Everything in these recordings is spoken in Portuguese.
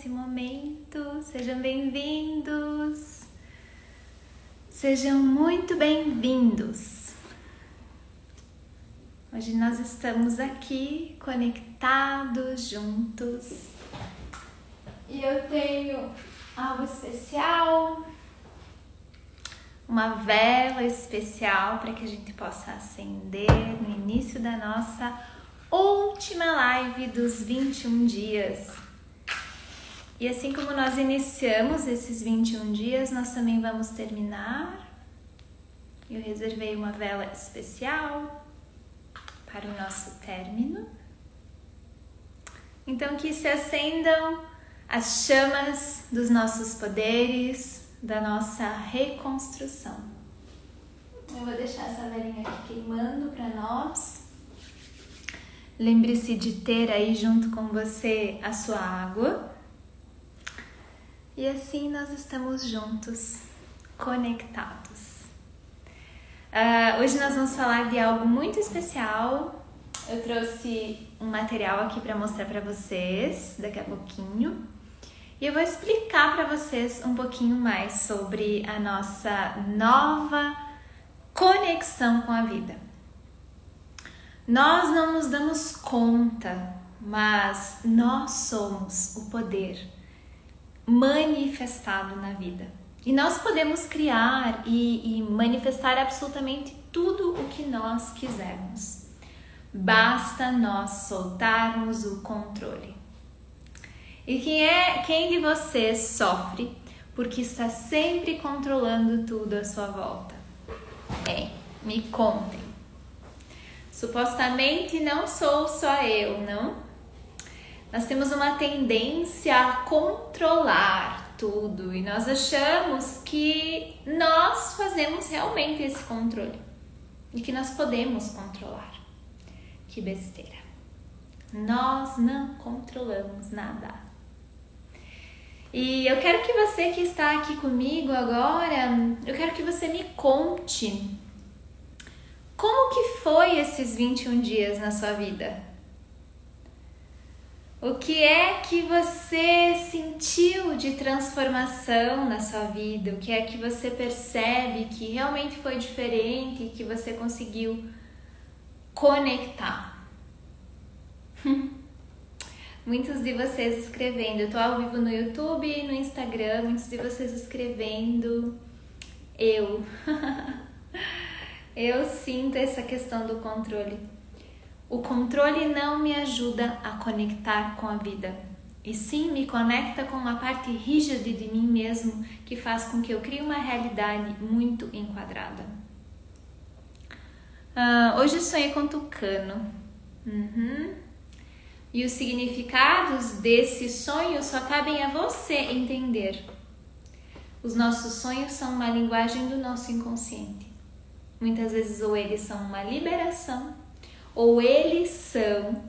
nesse momento. Sejam bem-vindos. Sejam muito bem-vindos. Hoje nós estamos aqui conectados juntos e eu tenho algo especial, uma vela especial para que a gente possa acender no início da nossa última live dos 21 dias. E assim como nós iniciamos esses 21 dias, nós também vamos terminar. Eu reservei uma vela especial para o nosso término. Então, que se acendam as chamas dos nossos poderes, da nossa reconstrução. Eu vou deixar essa velinha aqui queimando para nós. Lembre-se de ter aí junto com você a sua água. E assim nós estamos juntos, conectados. Uh, hoje nós vamos falar de algo muito especial. Eu trouxe um material aqui para mostrar para vocês daqui a pouquinho. E eu vou explicar para vocês um pouquinho mais sobre a nossa nova conexão com a vida. Nós não nos damos conta, mas nós somos o poder manifestado na vida. E nós podemos criar e, e manifestar absolutamente tudo o que nós quisermos. Basta nós soltarmos o controle. E quem é quem de vocês sofre porque está sempre controlando tudo à sua volta? É, me contem. Supostamente não sou só eu, não? Nós temos uma tendência a controlar tudo e nós achamos que nós fazemos realmente esse controle e que nós podemos controlar. Que besteira. Nós não controlamos nada. E eu quero que você que está aqui comigo agora, eu quero que você me conte como que foi esses 21 dias na sua vida? O que é que você sentiu de transformação na sua vida? O que é que você percebe que realmente foi diferente e que você conseguiu conectar? muitos de vocês escrevendo, eu tô ao vivo no YouTube e no Instagram, muitos de vocês escrevendo eu. Eu sinto essa questão do controle. O controle não me ajuda a conectar com a vida, e sim me conecta com uma parte rígida de mim mesmo que faz com que eu crie uma realidade muito enquadrada. Uh, hoje sonhei com tucano. Uhum. E os significados desse sonho só cabem a você entender. Os nossos sonhos são uma linguagem do nosso inconsciente. Muitas vezes, ou eles são uma liberação, ou eles são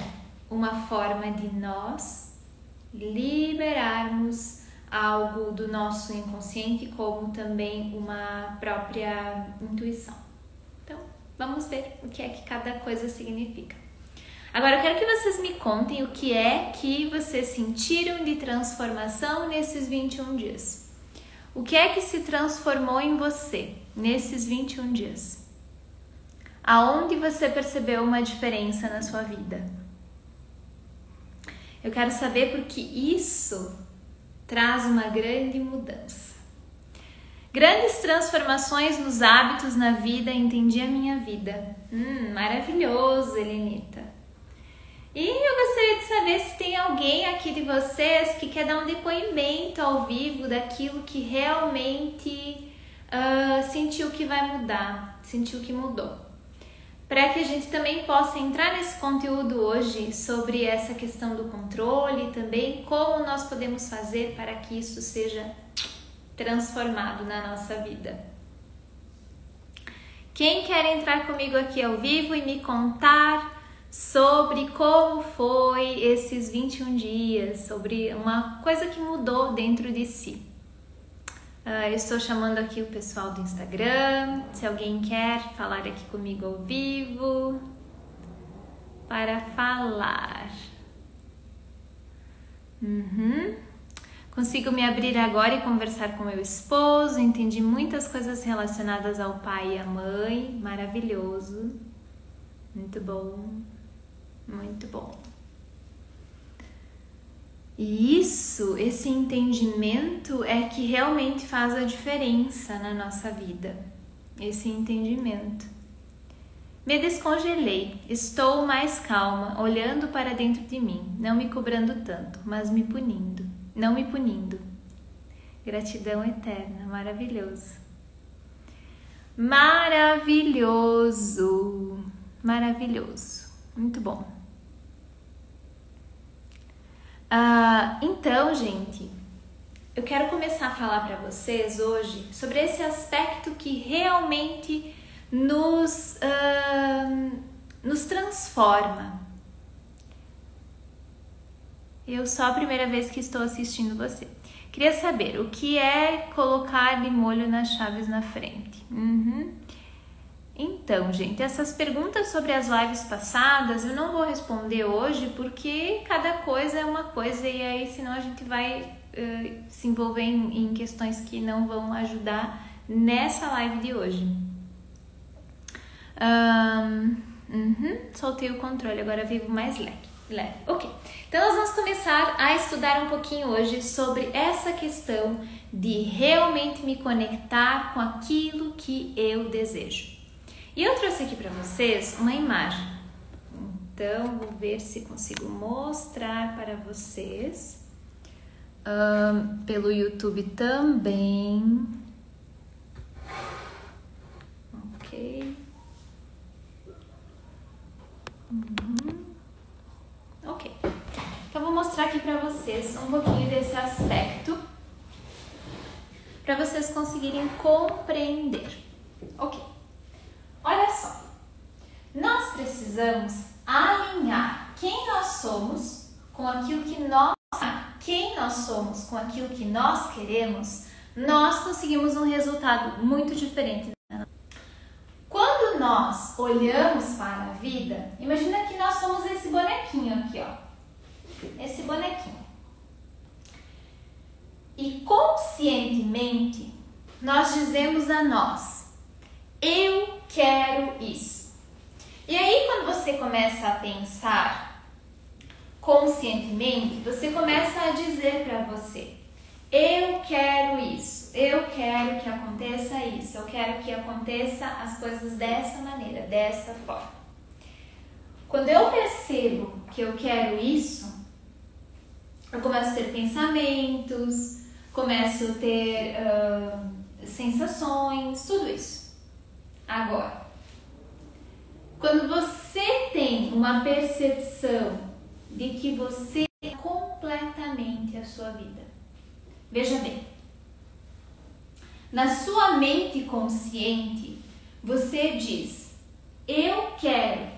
uma forma de nós liberarmos algo do nosso inconsciente, como também uma própria intuição. Então, vamos ver o que é que cada coisa significa. Agora eu quero que vocês me contem o que é que vocês sentiram de transformação nesses 21 dias. O que é que se transformou em você nesses 21 dias? Aonde você percebeu uma diferença na sua vida? Eu quero saber porque isso traz uma grande mudança. Grandes transformações nos hábitos na vida, entendi a minha vida. Hum, maravilhoso, Elenita. E eu gostaria de saber se tem alguém aqui de vocês que quer dar um depoimento ao vivo daquilo que realmente uh, sentiu que vai mudar, sentiu que mudou para que a gente também possa entrar nesse conteúdo hoje sobre essa questão do controle também como nós podemos fazer para que isso seja transformado na nossa vida. Quem quer entrar comigo aqui ao vivo e me contar sobre como foi esses 21 dias, sobre uma coisa que mudou dentro de si? Uh, estou chamando aqui o pessoal do Instagram. Se alguém quer falar aqui comigo ao vivo, para falar. Uhum. Consigo me abrir agora e conversar com meu esposo. Entendi muitas coisas relacionadas ao pai e à mãe. Maravilhoso. Muito bom. Muito bom. E isso, esse entendimento é que realmente faz a diferença na nossa vida. Esse entendimento. Me descongelei, estou mais calma, olhando para dentro de mim, não me cobrando tanto, mas me punindo, não me punindo. Gratidão eterna, maravilhoso. Maravilhoso, maravilhoso, muito bom. Uh, então, gente, eu quero começar a falar para vocês hoje sobre esse aspecto que realmente nos, uh, nos transforma. Eu só a primeira vez que estou assistindo você. Queria saber o que é colocar de molho nas chaves na frente. Uhum. Então, gente, essas perguntas sobre as lives passadas eu não vou responder hoje porque cada coisa é uma coisa e aí senão a gente vai uh, se envolver em, em, questões que não vão ajudar nessa live de hoje. Um, uhum, soltei o controle, agora vivo mais leve. Leve. Ok, então nós vamos começar a estudar um pouquinho hoje sobre essa questão de realmente me conectar com aquilo que eu desejo. E eu trouxe aqui para vocês uma imagem. Então, vou ver se consigo mostrar para vocês. Um, pelo YouTube também. Ok. Uhum. Ok. Então, vou mostrar aqui para vocês um pouquinho desse aspecto para vocês conseguirem compreender. Ok. Olha só, nós precisamos alinhar quem nós somos com aquilo que nós quem nós somos com aquilo que nós queremos, nós conseguimos um resultado muito diferente. Quando nós olhamos para a vida, imagina que nós somos esse bonequinho aqui, ó. Esse bonequinho. E conscientemente nós dizemos a nós: eu quero isso. E aí, quando você começa a pensar conscientemente, você começa a dizer para você: eu quero isso, eu quero que aconteça isso, eu quero que aconteça as coisas dessa maneira, dessa forma. Quando eu percebo que eu quero isso, eu começo a ter pensamentos, começo a ter uh, sensações, tudo isso. Agora, quando você tem uma percepção de que você é completamente a sua vida, veja bem, na sua mente consciente, você diz: Eu quero.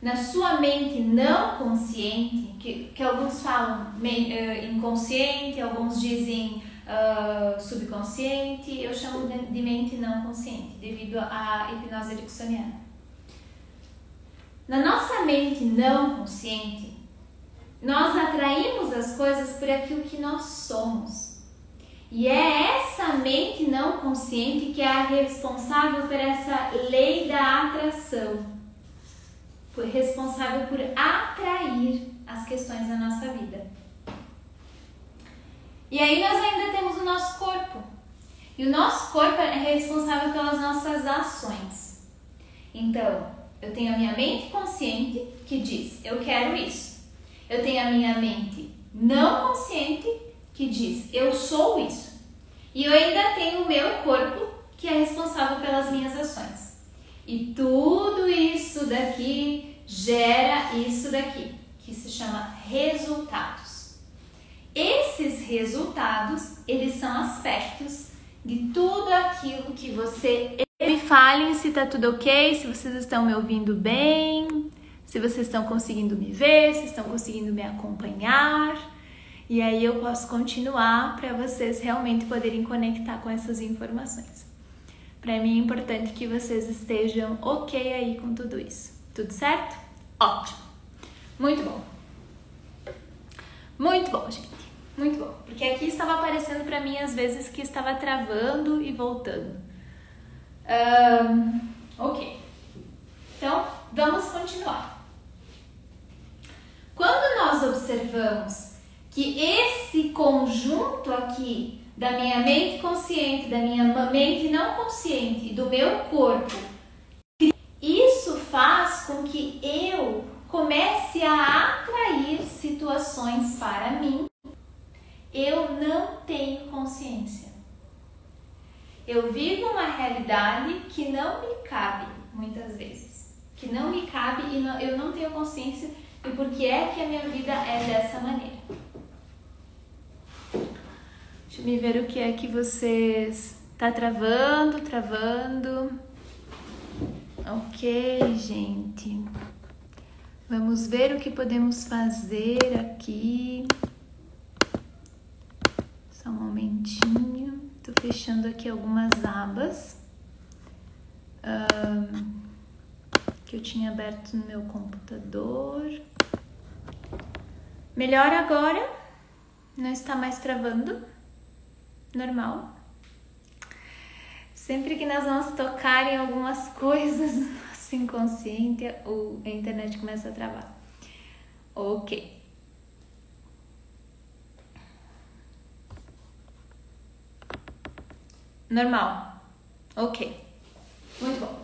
Na sua mente não consciente, que, que alguns falam uh, inconsciente, alguns dizem uh, subconsciente, eu chamo de mente não consciente, devido à hipnose ericksoniana. Na nossa mente não consciente, nós atraímos as coisas por aquilo que nós somos. E é essa mente não consciente que é a responsável por essa lei da atração. Foi responsável por atrair as questões da nossa vida. E aí nós ainda nosso corpo. E o nosso corpo é responsável pelas nossas ações. Então, eu tenho a minha mente consciente que diz: eu quero isso. Eu tenho a minha mente não consciente que diz: eu sou isso. E eu ainda tenho o meu corpo que é responsável pelas minhas ações. E tudo isso daqui gera isso daqui, que se chama resultados. Esses resultados, eles são aspectos de tudo aquilo que você me falem se tá tudo ok, se vocês estão me ouvindo bem, se vocês estão conseguindo me ver, se estão conseguindo me acompanhar. E aí eu posso continuar para vocês realmente poderem conectar com essas informações. Para mim é importante que vocês estejam ok aí com tudo isso. Tudo certo? Ótimo. Muito bom. Muito bom, gente. Muito bom, porque aqui estava aparecendo para mim às vezes que estava travando e voltando. Um, ok, então vamos continuar. Quando nós observamos que esse conjunto aqui da minha mente consciente, da minha mente não consciente, do meu corpo, isso faz com que eu comece a atrair situações para mim. Eu não tenho consciência. Eu vivo uma realidade que não me cabe muitas vezes, que não me cabe e não, eu não tenho consciência de por que é que a minha vida é dessa maneira. Deixa eu me ver o que é que vocês tá travando, travando. Ok, gente. Vamos ver o que podemos fazer aqui. Só um momentinho. Tô fechando aqui algumas abas um, que eu tinha aberto no meu computador. Melhor agora? Não está mais travando? normal. Sempre que nós vamos tocar em algumas coisas no nosso inconsciente, a internet começa a travar. Ok. Normal. Ok. Muito bom.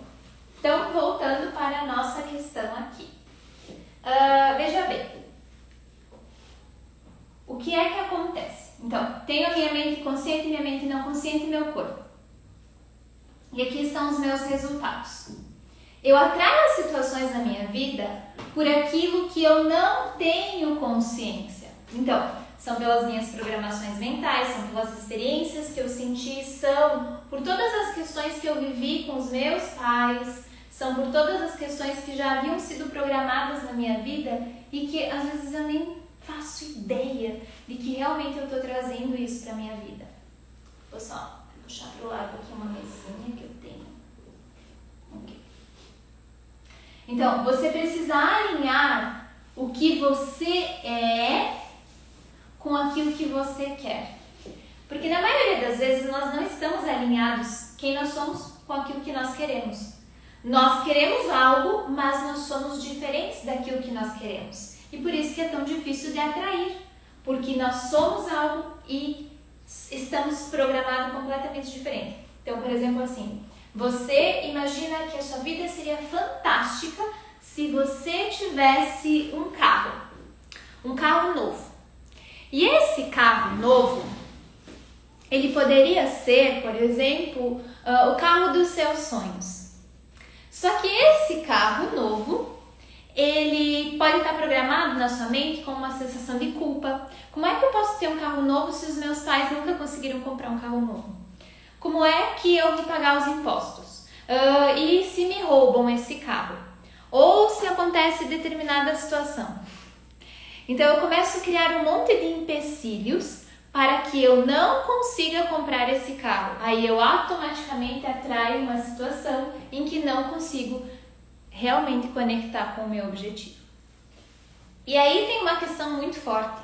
Então, voltando para a nossa questão aqui. Uh, veja bem. O que é que acontece? Então, tenho a minha mente consciente, minha mente não consciente e meu corpo. E aqui estão os meus resultados. Eu atraio as situações na minha vida por aquilo que eu não tenho consciência. Então, são pelas minhas programações mentais, são pelas experiências que eu senti, são por todas as questões que eu vivi com os meus pais, são por todas as questões que já haviam sido programadas na minha vida e que às vezes eu nem faço ideia de que realmente eu estou trazendo isso para minha vida. Vou só puxar para o lado aqui uma mesinha que eu tenho. Okay. Então, você precisa alinhar o que você é com aquilo que você quer. Porque na maioria das vezes nós não estamos alinhados quem nós somos com aquilo que nós queremos. Nós queremos algo, mas nós somos diferentes daquilo que nós queremos. E por isso que é tão difícil de atrair, porque nós somos algo e estamos programados completamente diferente. Então, por exemplo, assim, você imagina que a sua vida seria fantástica se você tivesse um carro, um carro novo. E esse carro novo, ele poderia ser, por exemplo, uh, o carro dos seus sonhos. Só que esse carro novo, ele pode estar programado na sua mente com uma sensação de culpa. Como é que eu posso ter um carro novo se os meus pais nunca conseguiram comprar um carro novo? Como é que eu vou pagar os impostos? Uh, e se me roubam esse carro? Ou se acontece determinada situação? Então eu começo a criar um monte de empecilhos para que eu não consiga comprar esse carro. Aí eu automaticamente atraio uma situação em que não consigo realmente conectar com o meu objetivo. E aí tem uma questão muito forte,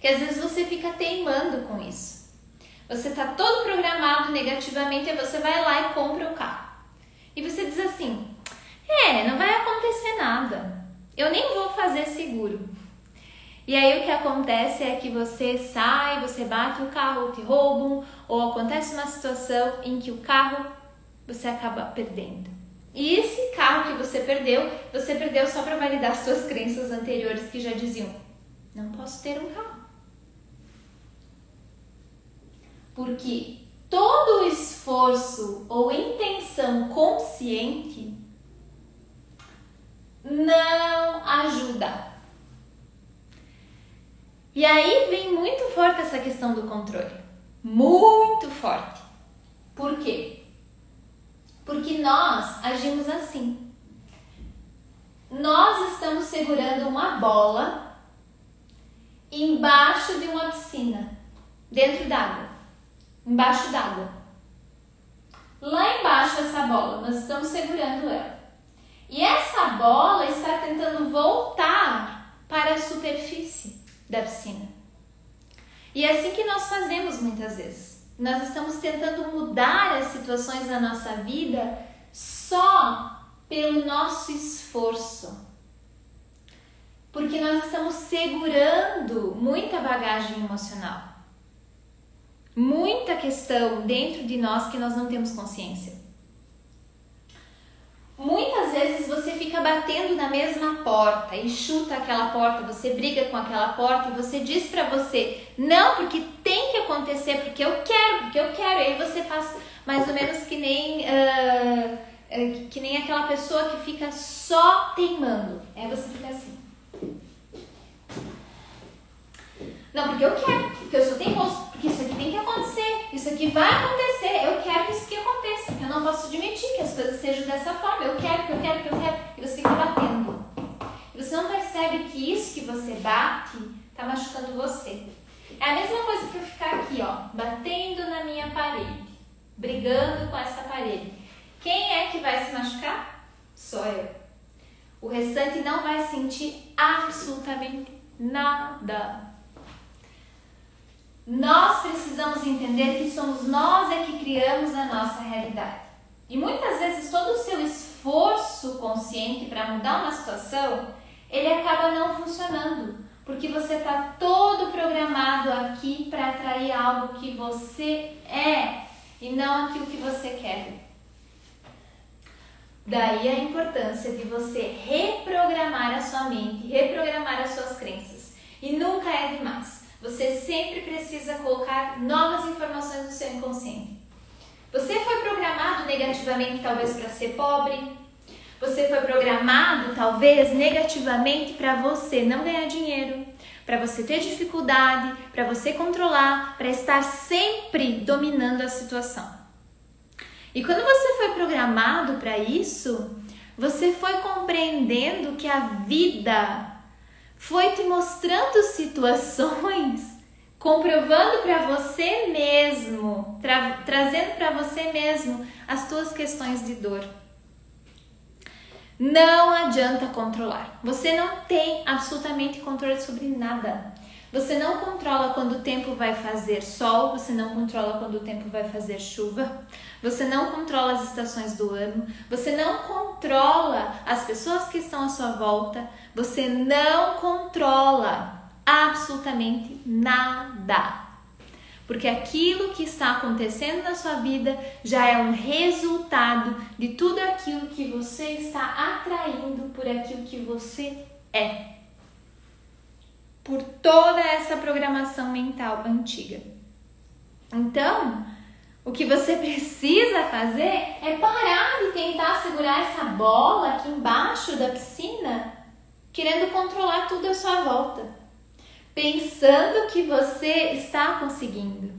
que às vezes você fica teimando com isso. Você está todo programado negativamente e você vai lá e compra o carro. E você diz assim: é, não vai acontecer nada. Eu nem vou fazer seguro. E aí o que acontece é que você sai, você bate o carro, te roubam, ou acontece uma situação em que o carro você acaba perdendo. E esse carro que você perdeu, você perdeu só para validar suas crenças anteriores que já diziam: não posso ter um carro. Porque todo esforço ou intenção consciente não ajuda. E aí vem muito forte essa questão do controle. Muito forte. Por quê? Porque nós agimos assim. Nós estamos segurando uma bola embaixo de uma piscina, dentro d'água, embaixo d'água. Lá embaixo essa bola, nós estamos segurando ela. E essa bola está tentando voltar para a superfície da piscina. E é assim que nós fazemos muitas vezes. Nós estamos tentando mudar as situações da nossa vida só pelo nosso esforço. Porque nós estamos segurando muita bagagem emocional. Muita questão dentro de nós que nós não temos consciência. Muitas vezes você fica batendo na mesma porta e chuta aquela porta, você briga com aquela porta e você diz para você, não, porque tem que acontecer, porque eu quero, porque eu quero. E aí você faz mais ou menos que nem, uh, que nem aquela pessoa que fica só teimando. Aí você fica assim. Não, porque eu quero, porque eu sou teimoso, porque isso aqui tem que acontecer, isso aqui vai acontecer, eu quero que isso aqui aconteça, eu não posso admitir que as coisas sejam dessa forma, eu quero, que eu quero, que eu quero, e você fica batendo. E você não percebe que isso que você bate está machucando você. É a mesma coisa que eu ficar aqui, ó, batendo na minha parede, brigando com essa parede. Quem é que vai se machucar? Sou eu. O restante não vai sentir absolutamente nada. Nós precisamos entender que somos nós é que criamos a nossa realidade. E muitas vezes todo o seu esforço consciente para mudar uma situação, ele acaba não funcionando, porque você está todo programado aqui para atrair algo que você é e não aquilo que você quer. Daí a importância de você reprogramar a sua mente, reprogramar as suas crenças. E nunca é demais. Você sempre precisa colocar novas informações no seu inconsciente. Você foi programado negativamente, talvez, para ser pobre. Você foi programado, talvez, negativamente para você não ganhar dinheiro, para você ter dificuldade, para você controlar, para estar sempre dominando a situação. E quando você foi programado para isso, você foi compreendendo que a vida foi te mostrando situações, comprovando para você mesmo, tra trazendo para você mesmo as tuas questões de dor. Não adianta controlar. Você não tem absolutamente controle sobre nada. Você não controla quando o tempo vai fazer sol, você não controla quando o tempo vai fazer chuva, você não controla as estações do ano, você não controla as pessoas que estão à sua volta, você não controla absolutamente nada. Porque aquilo que está acontecendo na sua vida já é um resultado de tudo aquilo que você está atraindo por aquilo que você é por toda essa programação mental antiga. Então, o que você precisa fazer é parar de tentar segurar essa bola aqui embaixo da piscina, querendo controlar tudo à sua volta, pensando que você está conseguindo.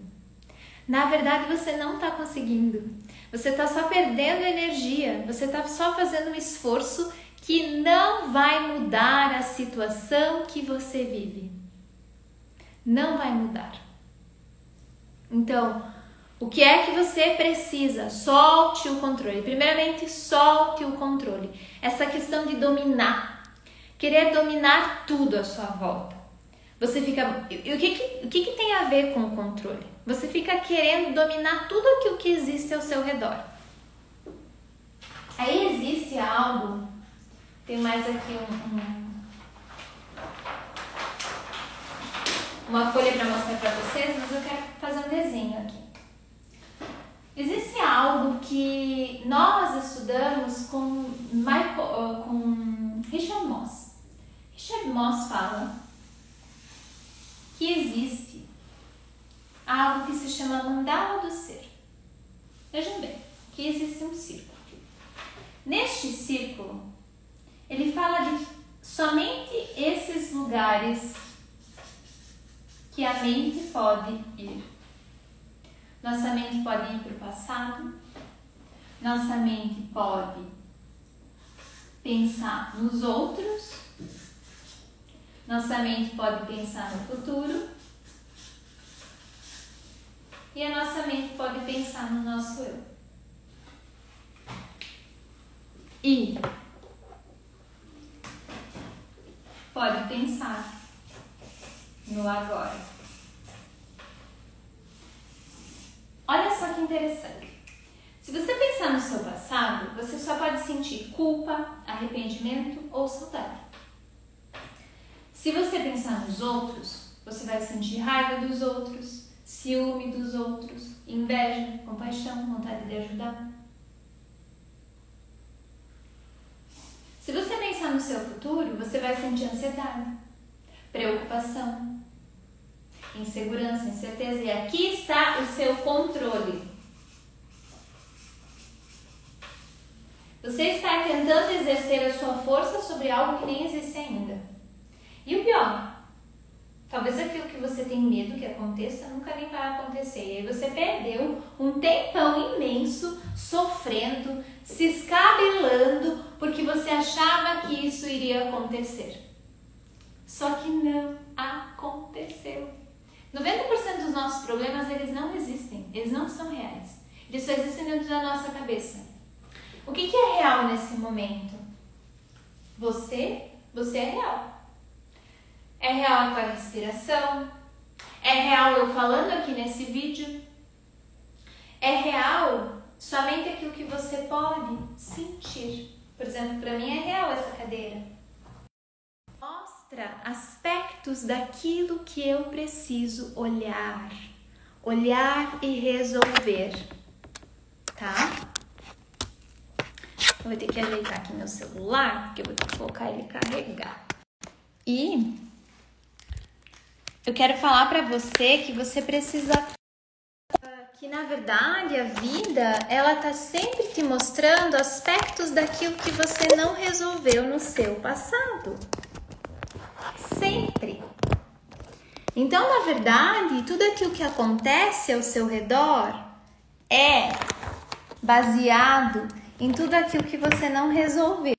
Na verdade, você não está conseguindo. Você está só perdendo energia, você está só fazendo um esforço que não vai mudar a situação que você vive. Não vai mudar. Então, o que é que você precisa? Solte o controle. Primeiramente, solte o controle. Essa questão de dominar, querer dominar tudo à sua volta. Você fica. E o que, que, o que, que tem a ver com o controle? Você fica querendo dominar tudo aquilo que existe ao seu redor. Aí existe algo tem mais aqui um, um, uma folha para mostrar para vocês, mas eu quero fazer um desenho aqui. Existe algo que nós estudamos com, Michael, com Richard Moss. Richard Moss fala que existe algo que se chama mandala do ser. Vejam bem, que existe um círculo. Neste círculo ele fala de somente esses lugares que a mente pode ir. Nossa mente pode ir para o passado, nossa mente pode pensar nos outros, nossa mente pode pensar no futuro e a nossa mente pode pensar no nosso eu. E pode pensar no agora. Olha só que interessante. Se você pensar no seu passado, você só pode sentir culpa, arrependimento ou saudade. Se você pensar nos outros, você vai sentir raiva dos outros, ciúme dos outros, inveja, compaixão, vontade de ajudar. Se você pensar no seu futuro, você vai sentir ansiedade, preocupação, insegurança, incerteza. E aqui está o seu controle. Você está tentando exercer a sua força sobre algo que nem existe ainda. E o pior, talvez aquilo que você tem medo que aconteça nunca nem vai acontecer. E aí você perdeu um tempão imenso sofrendo, se escabelando porque você achava que isso iria acontecer. Só que não aconteceu. 90% dos nossos problemas eles não existem, eles não são reais. Eles só existem dentro da nossa cabeça. O que, que é real nesse momento? Você, você é real. É real a tua respiração. É real eu falando aqui nesse vídeo. É real somente aquilo que você pode sentir. Por exemplo, para mim é real essa cadeira. Mostra aspectos daquilo que eu preciso olhar. Olhar e resolver. Tá? Eu vou ter que ajeitar aqui meu celular, porque eu vou ter que colocar ele carregar. E eu quero falar para você que você precisa que na verdade a vida ela tá sempre te mostrando aspectos daquilo que você não resolveu no seu passado. Sempre. Então, na verdade, tudo aquilo que acontece ao seu redor é baseado em tudo aquilo que você não resolveu.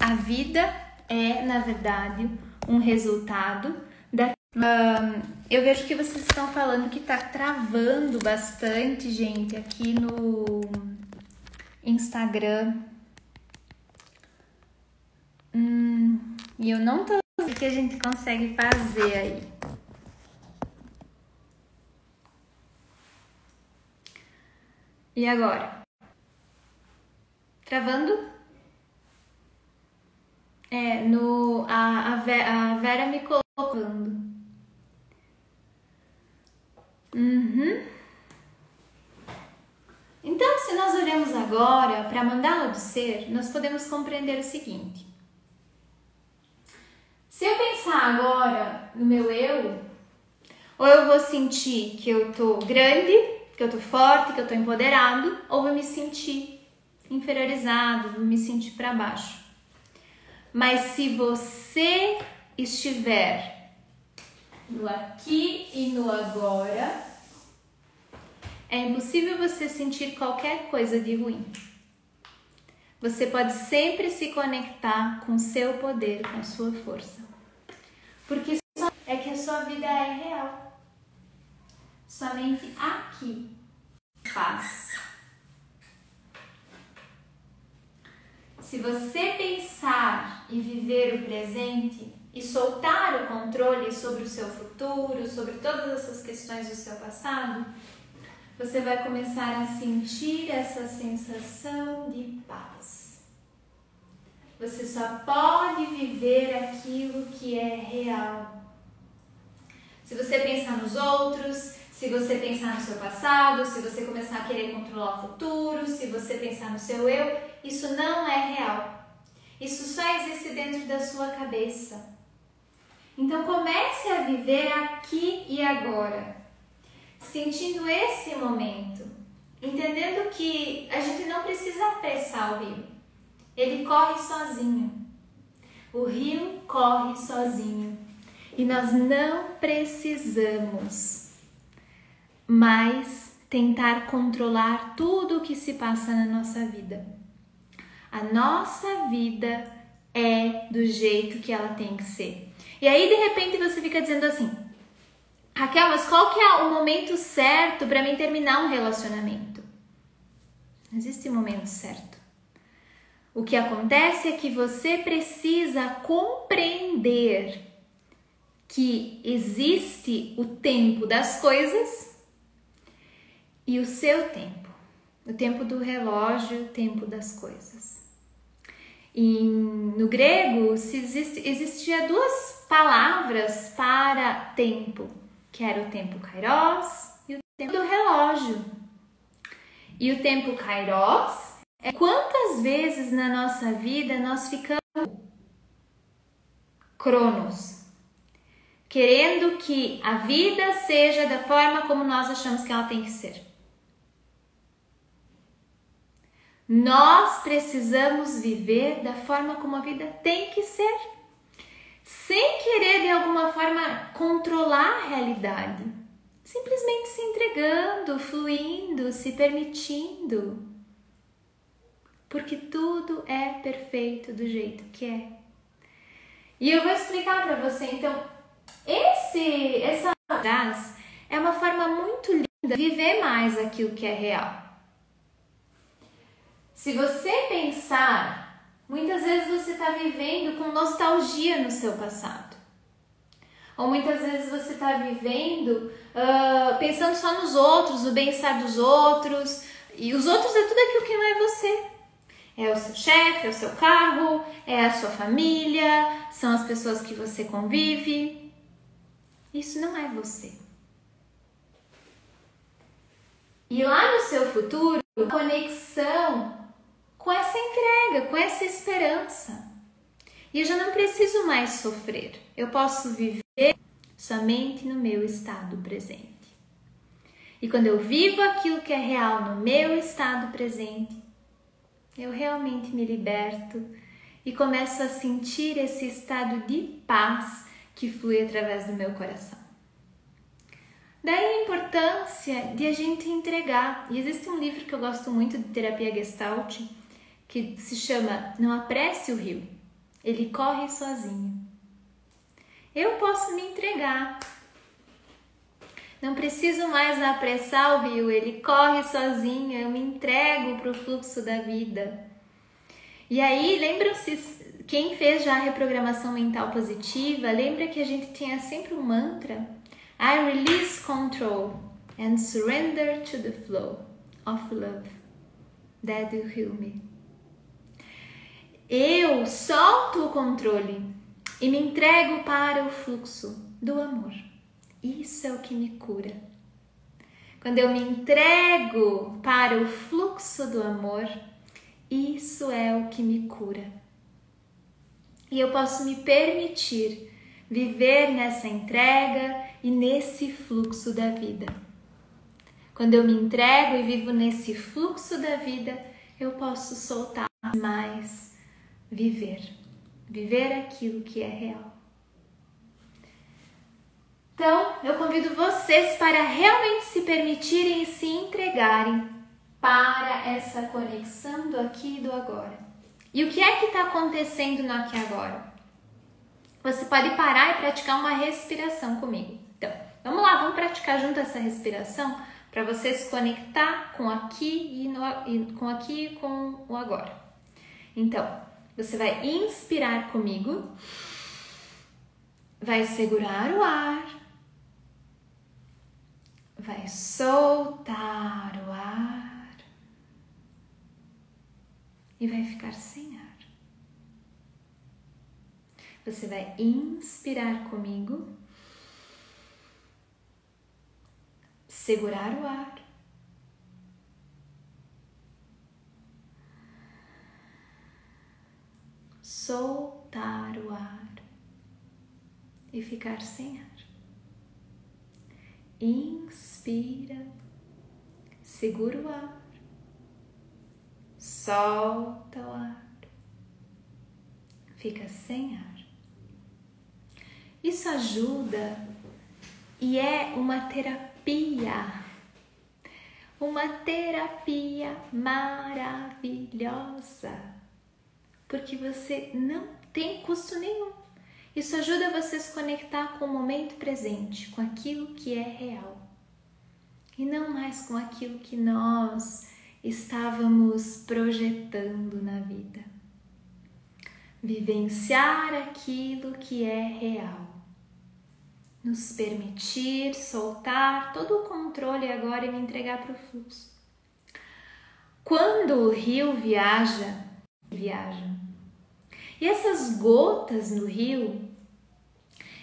A vida é, na verdade, um resultado da. Um, eu vejo que vocês estão falando que tá travando bastante, gente, aqui no Instagram. Hum, e eu não tô o que a gente consegue fazer aí. E agora? Travando? É, no, a, a, Vera, a Vera me colocando. Uhum. Então, se nós olhamos agora para a mandala do ser, nós podemos compreender o seguinte. Se eu pensar agora no meu eu, ou eu vou sentir que eu tô grande que eu tô forte, que eu tô empoderado, ou vou me sentir inferiorizado, vou me sentir para baixo. Mas se você estiver no aqui e no agora, é impossível você sentir qualquer coisa de ruim. Você pode sempre se conectar com seu poder, com sua força. Porque é que a sua vida é real somente aqui. Paz. Se você pensar e viver o presente e soltar o controle sobre o seu futuro, sobre todas essas questões do seu passado, você vai começar a sentir essa sensação de paz. Você só pode viver aquilo que é real. Se você pensar nos outros, se você pensar no seu passado, se você começar a querer controlar o futuro, se você pensar no seu eu, isso não é real. Isso só existe dentro da sua cabeça. Então comece a viver aqui e agora, sentindo esse momento, entendendo que a gente não precisa apressar o rio. Ele corre sozinho. O rio corre sozinho. E nós não precisamos mas tentar controlar tudo o que se passa na nossa vida. A nossa vida é do jeito que ela tem que ser. E aí de repente você fica dizendo assim: Raquel, mas qual que é o momento certo para mim terminar um relacionamento? Não existe momento certo. O que acontece é que você precisa compreender que existe o tempo das coisas e o seu tempo, o tempo do relógio, o tempo das coisas. E no grego existe, existia duas palavras para tempo, que era o tempo kairos e o tempo do relógio. E o tempo kairos é quantas vezes na nossa vida nós ficamos cronos, querendo que a vida seja da forma como nós achamos que ela tem que ser. Nós precisamos viver da forma como a vida tem que ser, sem querer de alguma forma controlar a realidade, simplesmente se entregando, fluindo, se permitindo. Porque tudo é perfeito do jeito que é. E eu vou explicar para você, então, esse essa é uma forma muito linda de viver mais aquilo que é real. Se você pensar, muitas vezes você está vivendo com nostalgia no seu passado. Ou muitas vezes você está vivendo uh, pensando só nos outros, no bem-estar dos outros. E os outros é tudo aquilo que não é você. É o seu chefe, é o seu carro, é a sua família, são as pessoas que você convive. Isso não é você. E lá no seu futuro, a conexão com essa entrega, com essa esperança. E eu já não preciso mais sofrer. Eu posso viver somente no meu estado presente. E quando eu vivo aquilo que é real no meu estado presente, eu realmente me liberto e começo a sentir esse estado de paz que flui através do meu coração. Daí a importância de a gente entregar. E existe um livro que eu gosto muito de terapia Gestalt, que se chama Não Apresse o Rio, ele corre sozinho. Eu posso me entregar. Não preciso mais apressar o rio, ele corre sozinho, eu me entrego para o fluxo da vida. E aí, lembram-se, quem fez já a reprogramação mental positiva, lembra que a gente tinha sempre um mantra? I release control and surrender to the flow of love that will heal me. Eu solto o controle e me entrego para o fluxo do amor. Isso é o que me cura. Quando eu me entrego para o fluxo do amor, isso é o que me cura. E eu posso me permitir viver nessa entrega e nesse fluxo da vida. Quando eu me entrego e vivo nesse fluxo da vida, eu posso soltar mais viver, viver aquilo que é real. Então, eu convido vocês para realmente se permitirem e se entregarem para essa conexão do aqui e do agora. E o que é que está acontecendo no aqui e agora? Você pode parar e praticar uma respiração comigo. Então, vamos lá, vamos praticar junto essa respiração para você se conectar com aqui e, no, e com aqui e com o agora. Então, você vai inspirar comigo, vai segurar o ar, vai soltar o ar. E vai ficar sem ar. Você vai inspirar comigo, segurar o ar soltar o ar e ficar sem ar. Inspira, segura o ar, solta o ar, fica sem ar. Isso ajuda e é uma terapia, uma terapia maravilhosa porque você não tem custo nenhum. Isso ajuda você a se conectar com o momento presente, com aquilo que é real. E não mais com aquilo que nós estávamos projetando na vida. Vivenciar aquilo que é real. nos permitir soltar todo o controle agora e me entregar para o fluxo. Quando o rio viaja, viaja. E essas gotas no rio,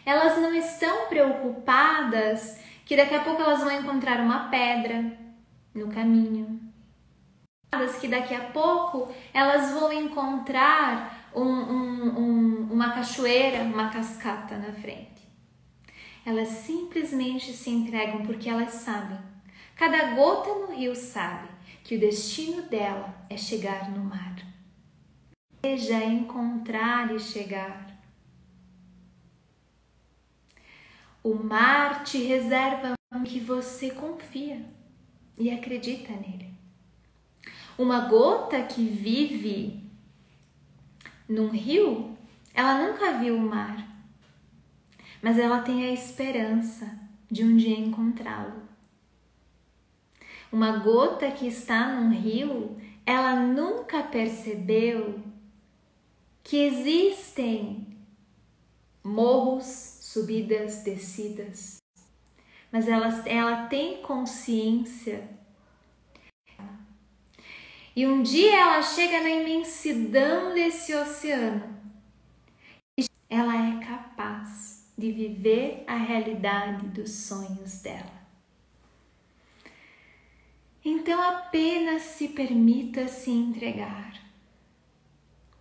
elas não estão preocupadas que daqui a pouco elas vão encontrar uma pedra no caminho. Que daqui a pouco elas vão encontrar um, um, um, uma cachoeira, uma cascata na frente. Elas simplesmente se entregam porque elas sabem. Cada gota no rio sabe que o destino dela é chegar no mar. Seja encontrar e chegar. O mar te reserva que você confia e acredita nele. Uma gota que vive num rio, ela nunca viu o mar, mas ela tem a esperança de um dia encontrá-lo. Uma gota que está num rio, ela nunca percebeu que existem morros, subidas, descidas, mas ela, ela tem consciência. E um dia ela chega na imensidão desse oceano. E ela é capaz de viver a realidade dos sonhos dela. Então apenas se permita se entregar.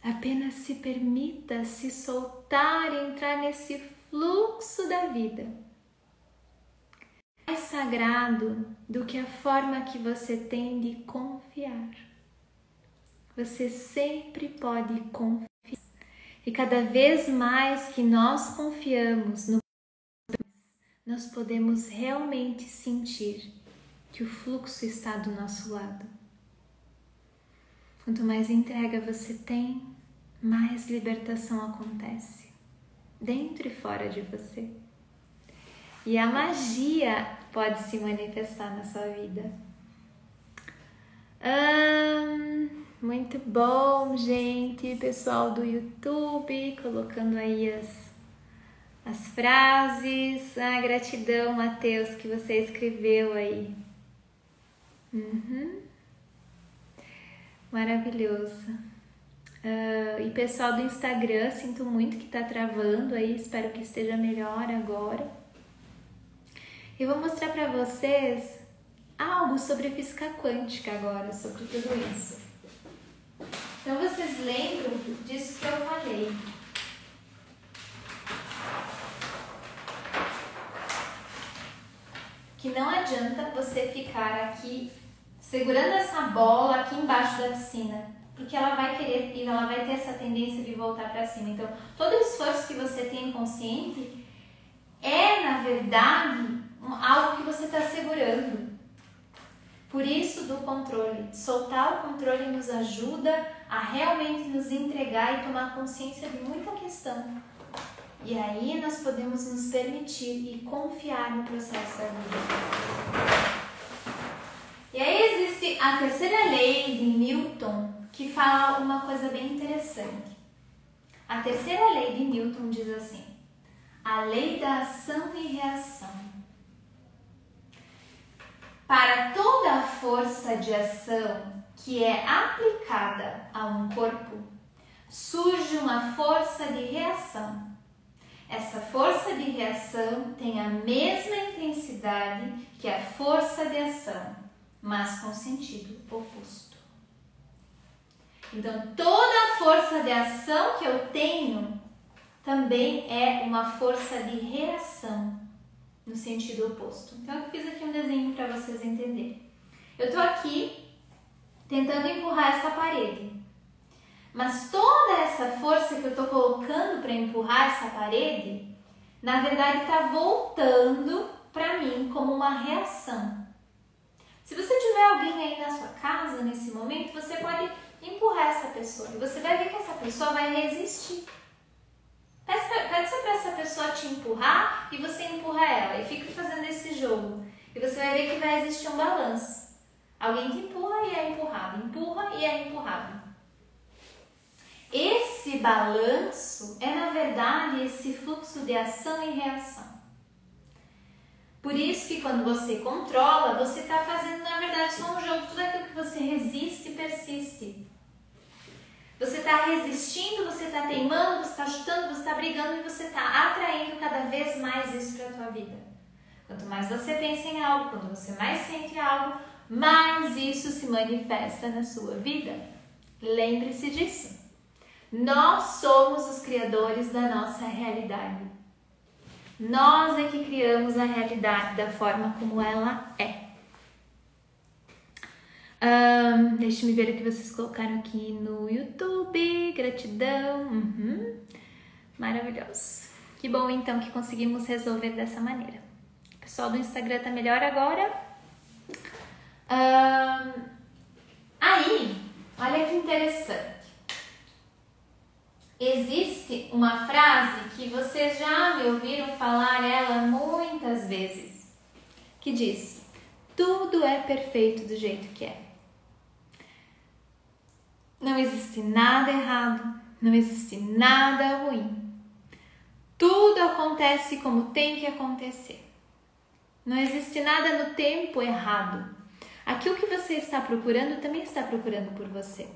Apenas se permita se soltar e entrar nesse fluxo da vida. Mais sagrado do que a forma que você tem de confiar. Você sempre pode confiar. E cada vez mais que nós confiamos no nós podemos realmente sentir que o fluxo está do nosso lado. Quanto mais entrega você tem, mais libertação acontece, dentro e fora de você. E a magia pode se manifestar na sua vida. Hum, muito bom, gente, pessoal do YouTube, colocando aí as as frases. Ah, gratidão, Matheus, que você escreveu aí. Uhum. Maravilhoso. Uh, e pessoal do Instagram, sinto muito que tá travando aí, espero que esteja melhor agora. Eu vou mostrar para vocês algo sobre física quântica agora, sobre tudo isso. Então vocês lembram disso que eu falei. Que não adianta você ficar aqui segurando essa bola aqui embaixo da piscina, porque ela vai querer e ela vai ter essa tendência de voltar para cima. Então, todo esforço que você tem consciente é, na verdade, algo que você está segurando. Por isso, do controle. Soltar o controle nos ajuda a realmente nos entregar e tomar consciência de muita questão. E aí nós podemos nos permitir e confiar no processo da vida. E aí existe a terceira lei de Newton que fala uma coisa bem interessante. A terceira lei de Newton diz assim: a lei da ação e reação. Para toda a força de ação que é aplicada a um corpo, surge uma força de reação. Essa força de reação tem a mesma intensidade que a força de ação mas com sentido oposto. Então, toda a força de ação que eu tenho também é uma força de reação no sentido oposto. Então, eu fiz aqui um desenho para vocês entenderem. Eu estou aqui tentando empurrar essa parede, mas toda essa força que eu estou colocando para empurrar essa parede, na verdade está voltando para mim como uma reação. Se você tiver alguém aí na sua casa nesse momento, você pode empurrar essa pessoa e você vai ver que essa pessoa vai resistir. Peça para essa pessoa te empurrar e você empurra ela e fica fazendo esse jogo. E você vai ver que vai existir um balanço. Alguém te empurra e é empurrado, empurra e é empurrado. Esse balanço é, na verdade, esse fluxo de ação e reação. Por isso que quando você controla, você está fazendo na verdade só um jogo, tudo aquilo que você resiste persiste. Você está resistindo, você está teimando, você está chutando, você está brigando e você está atraindo cada vez mais isso para a tua vida. Quanto mais você pensa em algo, quanto você mais sente algo, mais isso se manifesta na sua vida. Lembre-se disso. Nós somos os criadores da nossa realidade. Nós é que criamos a realidade da forma como ela é. Um, deixa eu ver o que vocês colocaram aqui no YouTube. Gratidão. Uhum. Maravilhoso. Que bom então que conseguimos resolver dessa maneira. O pessoal do Instagram tá melhor agora. Um, aí, olha que interessante. Existe uma frase que vocês já me ouviram falar ela muitas vezes, que diz: tudo é perfeito do jeito que é. Não existe nada errado, não existe nada ruim. Tudo acontece como tem que acontecer. Não existe nada no tempo errado. Aquilo que você está procurando também está procurando por você.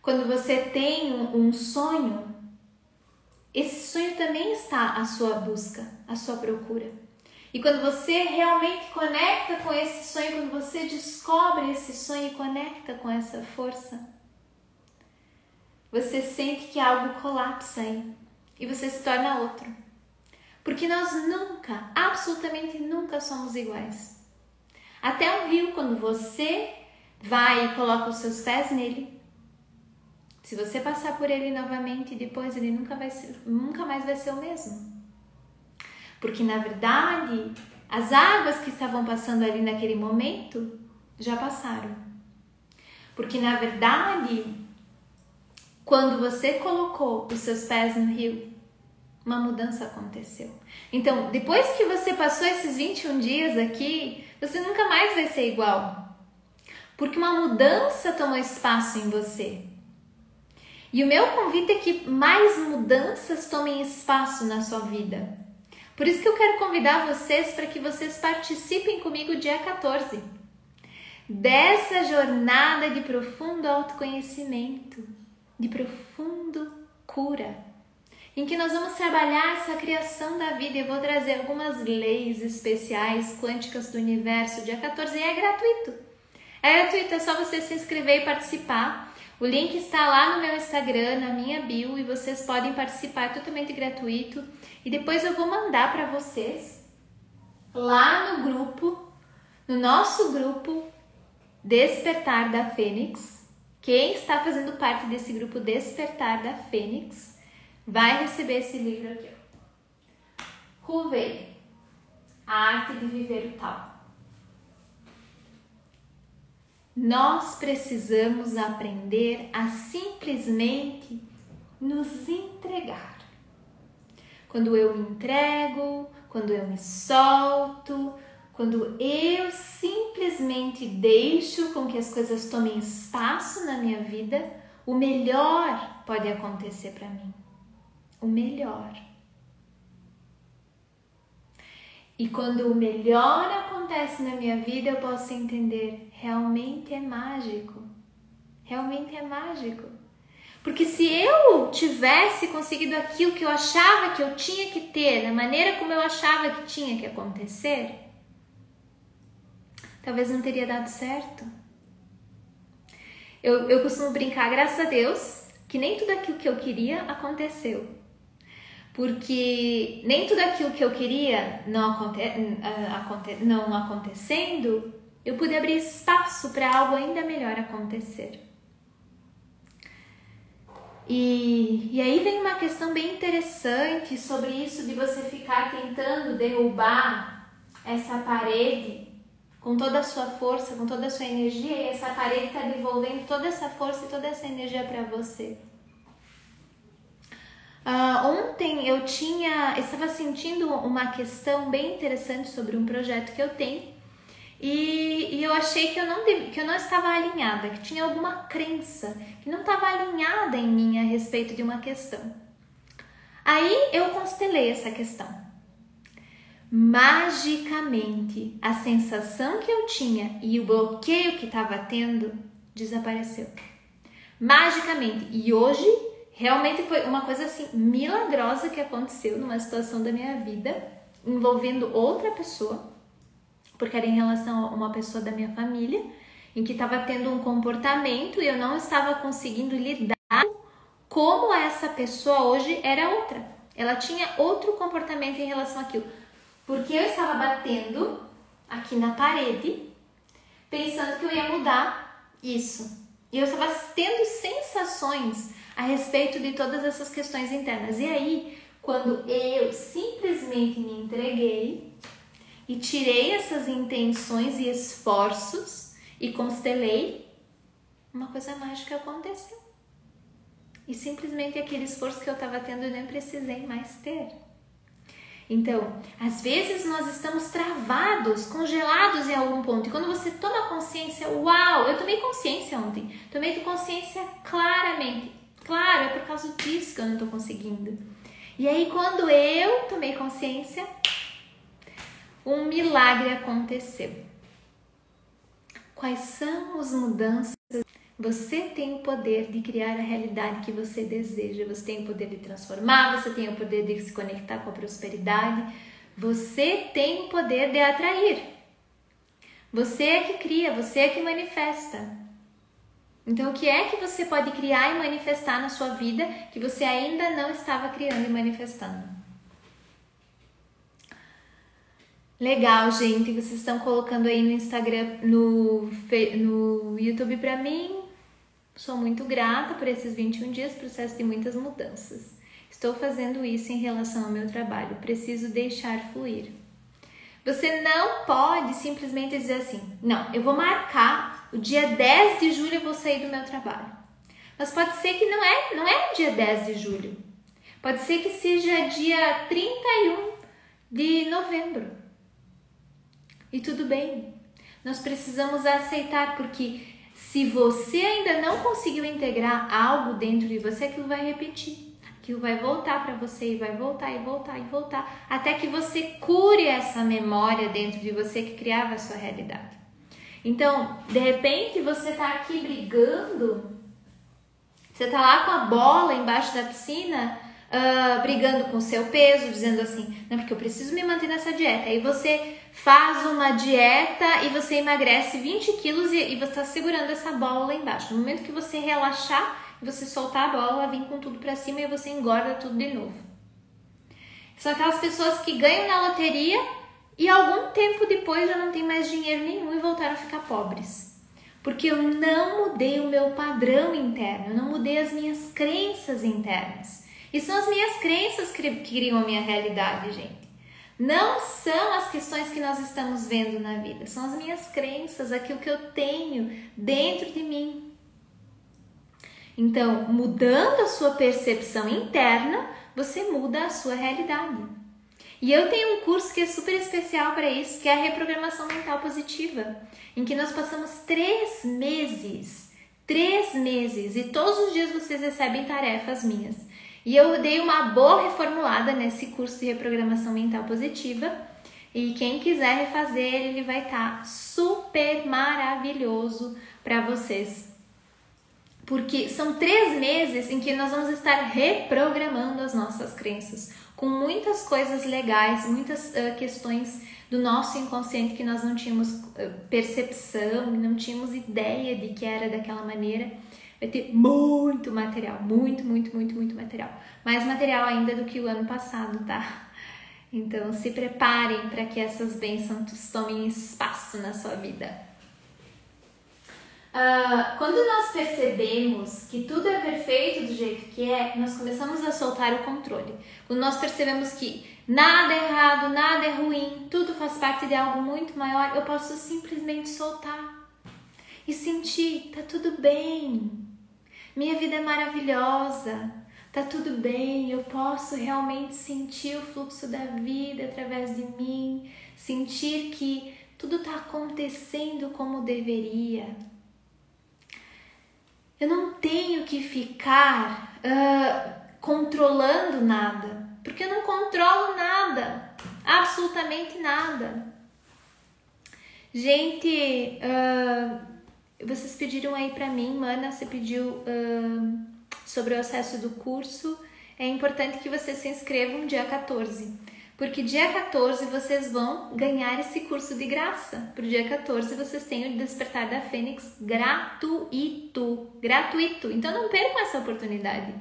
Quando você tem um, sonho, esse sonho também está à sua busca, à sua procura. E quando você realmente conecta com esse sonho, quando você descobre esse sonho e conecta com essa força, você sente que algo colapsa aí e você se torna outro. Porque nós nunca, absolutamente nunca somos iguais. Até um rio, quando você vai e coloca os seus pés nele, se você passar por ele novamente, depois ele nunca, vai ser, nunca mais vai ser o mesmo. Porque na verdade, as águas que estavam passando ali naquele momento já passaram. Porque na verdade, quando você colocou os seus pés no rio, uma mudança aconteceu. Então, depois que você passou esses 21 dias aqui, você nunca mais vai ser igual. Porque uma mudança tomou espaço em você. E o meu convite é que mais mudanças tomem espaço na sua vida. Por isso que eu quero convidar vocês para que vocês participem comigo dia 14 dessa jornada de profundo autoconhecimento, de profundo cura, em que nós vamos trabalhar essa criação da vida. Eu vou trazer algumas leis especiais quânticas do universo dia 14 e é gratuito. É gratuito, é só você se inscrever e participar. O link está lá no meu Instagram, na minha bio, e vocês podem participar, é totalmente gratuito. E depois eu vou mandar para vocês lá no grupo, no nosso grupo Despertar da Fênix. Quem está fazendo parte desse grupo Despertar da Fênix vai receber esse livro aqui. Ruvei, a arte de viver o tal. Nós precisamos aprender a simplesmente nos entregar. Quando eu me entrego, quando eu me solto, quando eu simplesmente deixo com que as coisas tomem espaço na minha vida, o melhor pode acontecer para mim. O melhor. E quando o melhor acontece na minha vida, eu posso entender, realmente é mágico. Realmente é mágico. Porque se eu tivesse conseguido aquilo que eu achava que eu tinha que ter, da maneira como eu achava que tinha que acontecer, talvez não teria dado certo. Eu, eu costumo brincar, graças a Deus, que nem tudo aquilo que eu queria aconteceu porque nem tudo aquilo que eu queria não, aconte aconte não acontecendo, eu pude abrir espaço para algo ainda melhor acontecer. E, e aí vem uma questão bem interessante sobre isso de você ficar tentando derrubar essa parede com toda a sua força, com toda a sua energia, e essa parede está devolvendo toda essa força e toda essa energia para você. Uh, ontem eu tinha, estava sentindo uma questão bem interessante sobre um projeto que eu tenho e, e eu achei que eu, não que eu não estava alinhada, que tinha alguma crença que não estava alinhada em mim a respeito de uma questão. Aí eu constelei essa questão. magicamente a sensação que eu tinha e o bloqueio que estava tendo desapareceu. Magicamente. E hoje realmente foi uma coisa assim milagrosa que aconteceu numa situação da minha vida envolvendo outra pessoa, porque era em relação a uma pessoa da minha família, em que estava tendo um comportamento e eu não estava conseguindo lidar como essa pessoa hoje era outra. Ela tinha outro comportamento em relação àquilo. Porque eu estava batendo aqui na parede, pensando que eu ia mudar isso. E eu estava tendo sensações a respeito de todas essas questões internas. E aí, quando eu simplesmente me entreguei e tirei essas intenções e esforços e constelei, uma coisa mágica aconteceu. E simplesmente aquele esforço que eu estava tendo eu nem precisei mais ter. Então, às vezes nós estamos travados, congelados em algum ponto. E quando você toma consciência, uau, eu tomei consciência ontem. Tomei consciência claramente. Claro, é por causa disso que eu não estou conseguindo. E aí, quando eu tomei consciência, um milagre aconteceu. Quais são as mudanças você tem o poder de criar a realidade que você deseja, você tem o poder de transformar, você tem o poder de se conectar com a prosperidade, você tem o poder de atrair. Você é que cria, você é que manifesta. Então, o que é que você pode criar e manifestar na sua vida que você ainda não estava criando e manifestando? Legal, gente. Vocês estão colocando aí no Instagram, no, no YouTube para mim. Sou muito grata por esses 21 dias, processo de muitas mudanças. Estou fazendo isso em relação ao meu trabalho, preciso deixar fluir. Você não pode simplesmente dizer assim: não, eu vou marcar o dia 10 de julho eu vou sair do meu trabalho. Mas pode ser que não é, não é dia 10 de julho. Pode ser que seja dia 31 de novembro. E tudo bem. Nós precisamos aceitar porque se você ainda não conseguiu integrar algo dentro de você, aquilo vai repetir. Aquilo vai voltar para você e vai voltar e voltar e voltar, até que você cure essa memória dentro de você que criava a sua realidade. Então, de repente, você está aqui brigando, você está lá com a bola embaixo da piscina, uh, brigando com o seu peso, dizendo assim, não, porque eu preciso me manter nessa dieta. Aí você faz uma dieta e você emagrece 20 quilos e, e você está segurando essa bola lá embaixo. No momento que você relaxar você soltar a bola, ela vem com tudo para cima e você engorda tudo de novo. São aquelas pessoas que ganham na loteria e algum tempo depois já não tem mais dinheiro nenhum e voltaram a ficar pobres. Porque eu não mudei o meu padrão interno, eu não mudei as minhas crenças internas. E são as minhas crenças que criam a minha realidade, gente. Não são as questões que nós estamos vendo na vida, são as minhas crenças, aquilo que eu tenho dentro de mim. Então, mudando a sua percepção interna, você muda a sua realidade. E eu tenho um curso que é super especial para isso, que é a reprogramação mental positiva, em que nós passamos três meses, três meses, e todos os dias vocês recebem tarefas minhas e eu dei uma boa reformulada nesse curso de reprogramação mental positiva. E quem quiser refazer, ele vai estar tá super maravilhoso para vocês. Porque são três meses em que nós vamos estar reprogramando as nossas crenças, com muitas coisas legais, muitas uh, questões do nosso inconsciente que nós não tínhamos percepção, não tínhamos ideia de que era daquela maneira. Vai ter muito material, muito, muito, muito, muito material. Mais material ainda do que o ano passado, tá? Então se preparem para que essas bênçãos tomem espaço na sua vida. Uh, quando nós percebemos que tudo é perfeito do jeito que é, nós começamos a soltar o controle. Quando nós percebemos que nada é errado, nada é ruim, tudo faz parte de algo muito maior, eu posso simplesmente soltar e sentir, tá tudo bem. Minha vida é maravilhosa, tá tudo bem, eu posso realmente sentir o fluxo da vida através de mim, sentir que tudo está acontecendo como deveria. Eu não tenho que ficar uh, controlando nada, porque eu não controlo nada, absolutamente nada. Gente, uh, vocês pediram aí para mim, Mana, você pediu uh, sobre o acesso do curso. É importante que vocês se inscrevam dia 14 porque dia 14 vocês vão ganhar esse curso de graça. Pro dia 14 vocês têm o Despertar da Fênix gratuito. Gratuito. Então não percam essa oportunidade.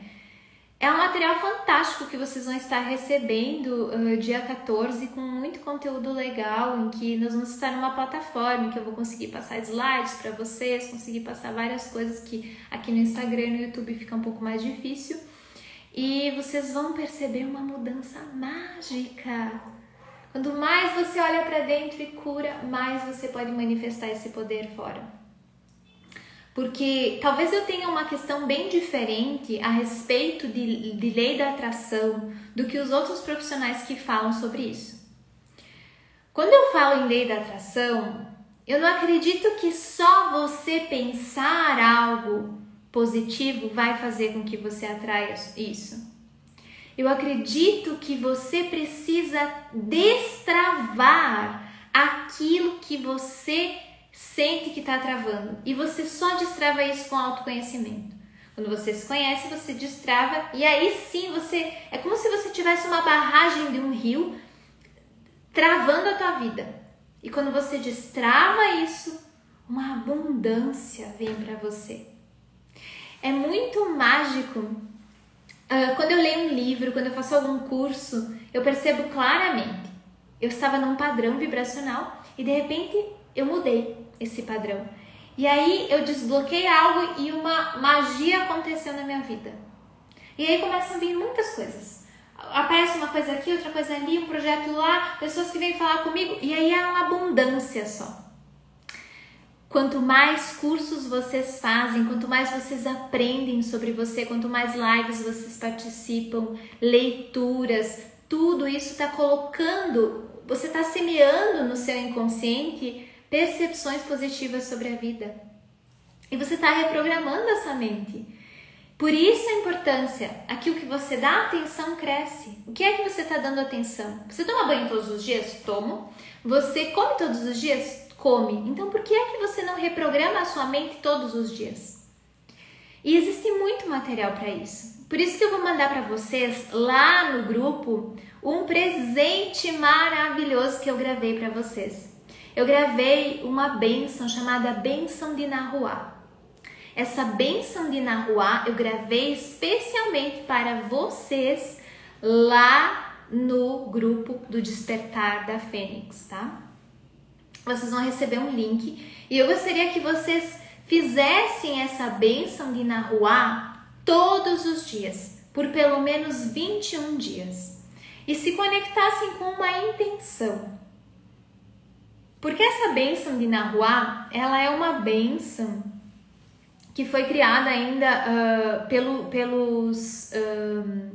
É um material fantástico que vocês vão estar recebendo uh, dia 14 com muito conteúdo legal, em que nós vamos estar numa plataforma em que eu vou conseguir passar slides para vocês, conseguir passar várias coisas que aqui no Instagram e no YouTube fica um pouco mais difícil e vocês vão perceber uma mudança mágica. Quanto mais você olha para dentro e cura, mais você pode manifestar esse poder fora. Porque talvez eu tenha uma questão bem diferente a respeito de, de lei da atração do que os outros profissionais que falam sobre isso. Quando eu falo em lei da atração, eu não acredito que só você pensar algo positivo vai fazer com que você atraia isso. Eu acredito que você precisa destravar aquilo que você sente que está travando. E você só destrava isso com autoconhecimento. Quando você se conhece, você destrava e aí sim você. É como se você tivesse uma barragem de um rio travando a tua vida. E quando você destrava isso, uma abundância vem para você é muito mágico. Uh, quando eu leio um livro, quando eu faço algum curso, eu percebo claramente. Eu estava num padrão vibracional e de repente eu mudei esse padrão. E aí eu desbloqueei algo e uma magia aconteceu na minha vida. E aí começam a vir muitas coisas. Aparece uma coisa aqui, outra coisa ali, um projeto lá, pessoas que vêm falar comigo, e aí é uma abundância só. Quanto mais cursos vocês fazem, quanto mais vocês aprendem sobre você, quanto mais lives vocês participam, leituras, tudo isso está colocando, você está semeando no seu inconsciente percepções positivas sobre a vida. E você está reprogramando essa mente. Por isso a importância, aquilo que você dá atenção cresce. O que é que você está dando atenção? Você toma banho todos os dias? Tomo. Você come todos os dias? come. Então, por que é que você não reprograma a sua mente todos os dias? E existe muito material para isso. Por isso que eu vou mandar para vocês lá no grupo um presente maravilhoso que eu gravei para vocês. Eu gravei uma benção chamada Benção de Nahuá. Essa benção de Nahuá eu gravei especialmente para vocês lá no grupo do Despertar da Fênix, tá? vocês vão receber um link e eu gostaria que vocês fizessem essa bênção de Nahuá todos os dias, por pelo menos 21 dias, e se conectassem com uma intenção. Porque essa bênção de Nahuá, ela é uma bênção que foi criada ainda uh, pelo, pelos uh,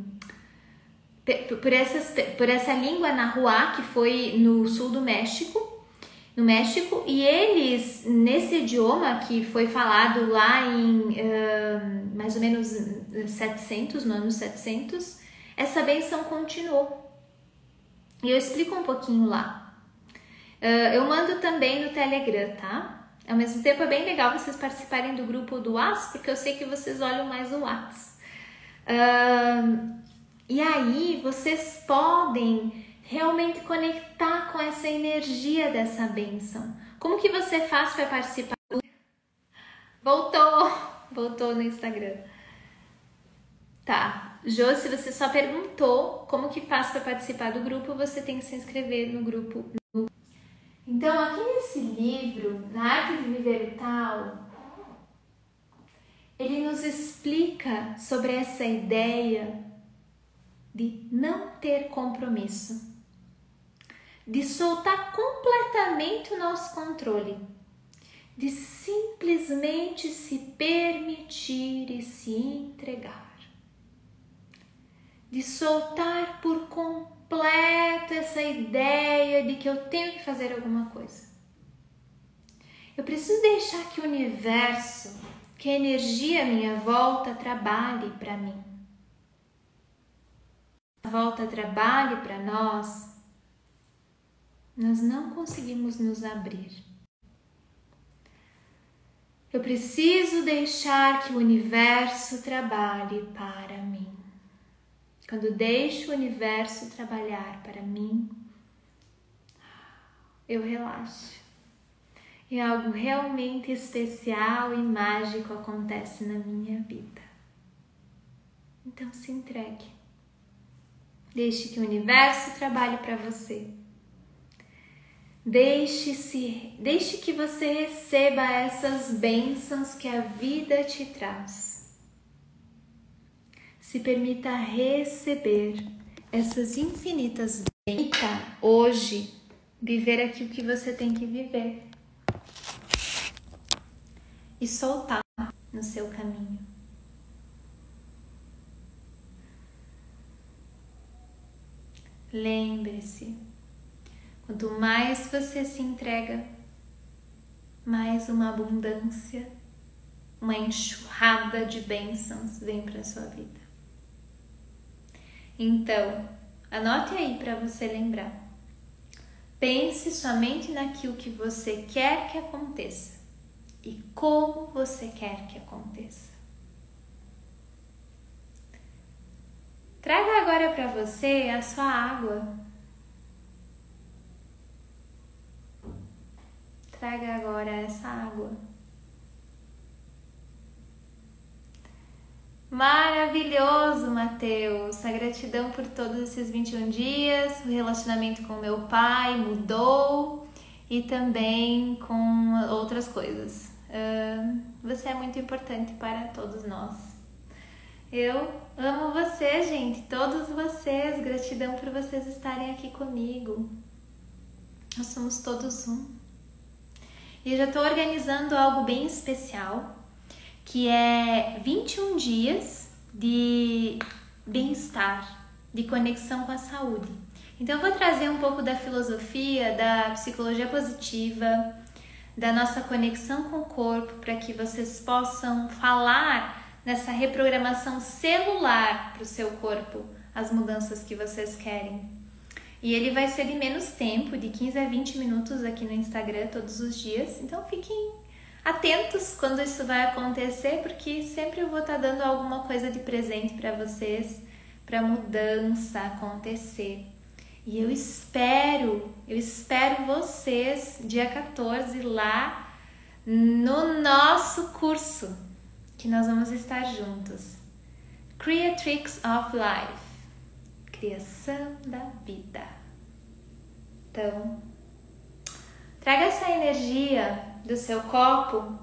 por, essas, por essa língua Nahuá que foi no sul do México no México e eles, nesse idioma que foi falado lá em uh, mais ou menos 700, no ano 700, essa benção continuou. E eu explico um pouquinho lá. Uh, eu mando também no Telegram, tá? Ao mesmo tempo é bem legal vocês participarem do grupo do WhatsApp, porque eu sei que vocês olham mais o WhatsApp. Uh, e aí vocês podem realmente conectar com essa energia dessa bênção. Como que você faz para participar? Voltou, voltou no Instagram. Tá, Jô, se você só perguntou como que faz para participar do grupo, você tem que se inscrever no grupo. Então, aqui nesse livro, Na Arte de Viver Tal, ele nos explica sobre essa ideia de não ter compromisso de soltar completamente o nosso controle, de simplesmente se permitir e se entregar, de soltar por completo essa ideia de que eu tenho que fazer alguma coisa. Eu preciso deixar que o universo, que a energia à minha volta trabalhe para mim. A volta trabalhe para nós nós não conseguimos nos abrir. Eu preciso deixar que o universo trabalhe para mim. Quando deixo o universo trabalhar para mim, eu relaxo. E algo realmente especial e mágico acontece na minha vida. Então se entregue. Deixe que o universo trabalhe para você. Deixe-se, deixe que você receba essas bênçãos que a vida te traz. Se permita receber essas infinitas bênçãos hoje, viver aquilo que você tem que viver e soltar no seu caminho. Lembre-se, quanto mais você se entrega, mais uma abundância, uma enxurrada de bênçãos vem para sua vida. Então, anote aí para você lembrar. Pense somente naquilo que você quer que aconteça e como você quer que aconteça. Traga agora para você a sua água. Traga agora essa água. Maravilhoso, Mateus! A gratidão por todos esses 21 dias, o relacionamento com meu pai mudou e também com outras coisas. Uh, você é muito importante para todos nós. Eu amo você, gente, todos vocês. Gratidão por vocês estarem aqui comigo. Nós somos todos um. E eu já estou organizando algo bem especial, que é 21 dias de bem-estar, de conexão com a saúde. Então eu vou trazer um pouco da filosofia da psicologia positiva, da nossa conexão com o corpo, para que vocês possam falar nessa reprogramação celular para o seu corpo, as mudanças que vocês querem. E ele vai ser em menos tempo, de 15 a 20 minutos aqui no Instagram todos os dias. Então fiquem atentos quando isso vai acontecer, porque sempre eu vou estar tá dando alguma coisa de presente para vocês, para mudança acontecer. E eu espero, eu espero vocês dia 14 lá no nosso curso, que nós vamos estar juntos. Creatrix of Life Criação da Vida. Então, traga essa energia do seu copo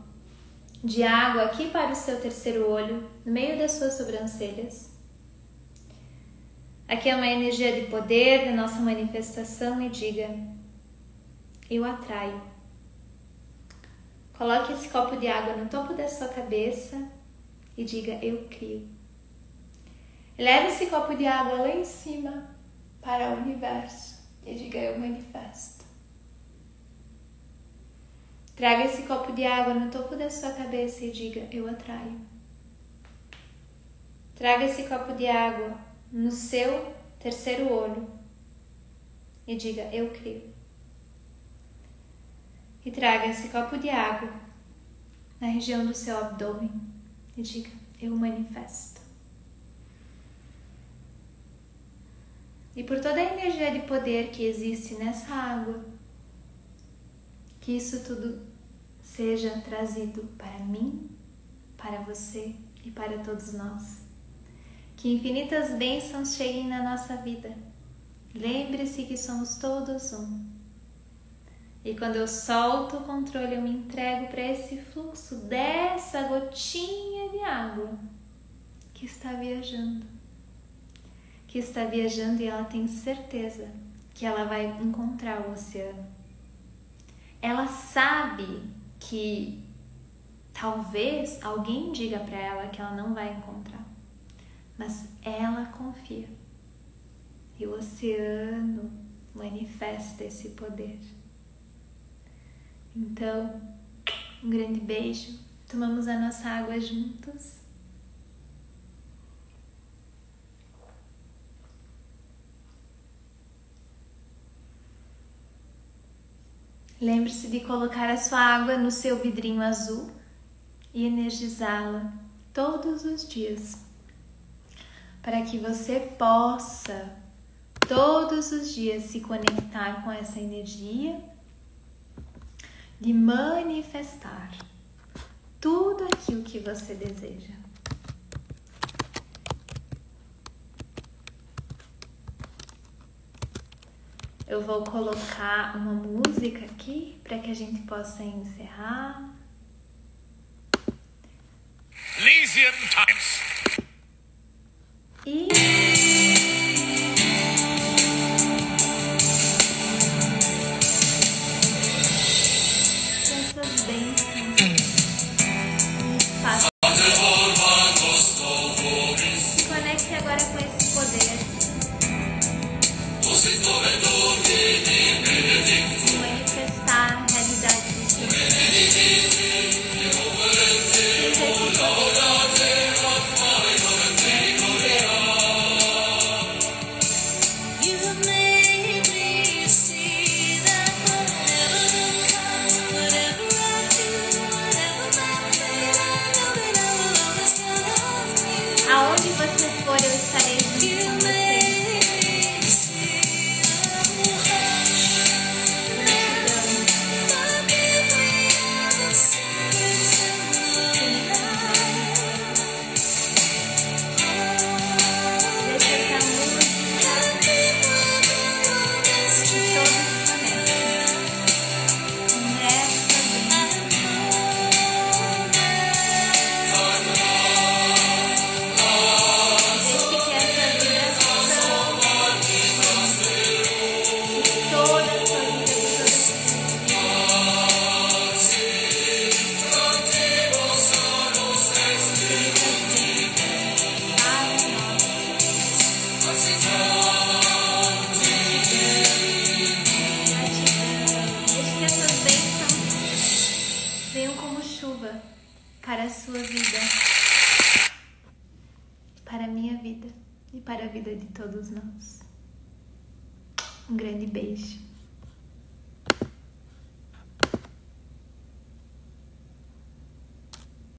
de água aqui para o seu terceiro olho, no meio das suas sobrancelhas. Aqui é uma energia de poder da nossa manifestação e diga: Eu atraio. Coloque esse copo de água no topo da sua cabeça e diga: Eu crio. Leve esse copo de água lá em cima para o universo e diga: Eu manifesto. Traga esse copo de água no topo da sua cabeça e diga: Eu atraio. Traga esse copo de água no seu terceiro olho e diga: Eu crio. E traga esse copo de água na região do seu abdômen e diga: Eu manifesto. E por toda a energia de poder que existe nessa água, que isso tudo seja trazido para mim, para você e para todos nós. Que infinitas bênçãos cheguem na nossa vida. Lembre-se que somos todos um. E quando eu solto o controle, eu me entrego para esse fluxo dessa gotinha de água que está viajando. Que está viajando e ela tem certeza que ela vai encontrar o oceano. Ela sabe que talvez alguém diga para ela que ela não vai encontrar mas ela confia. E o oceano manifesta esse poder. Então, um grande beijo. Tomamos a nossa água juntos. Lembre-se de colocar a sua água no seu vidrinho azul e energizá-la todos os dias, para que você possa todos os dias se conectar com essa energia de manifestar tudo aquilo que você deseja. Eu vou colocar uma música aqui para que a gente possa encerrar. Lysian Times. E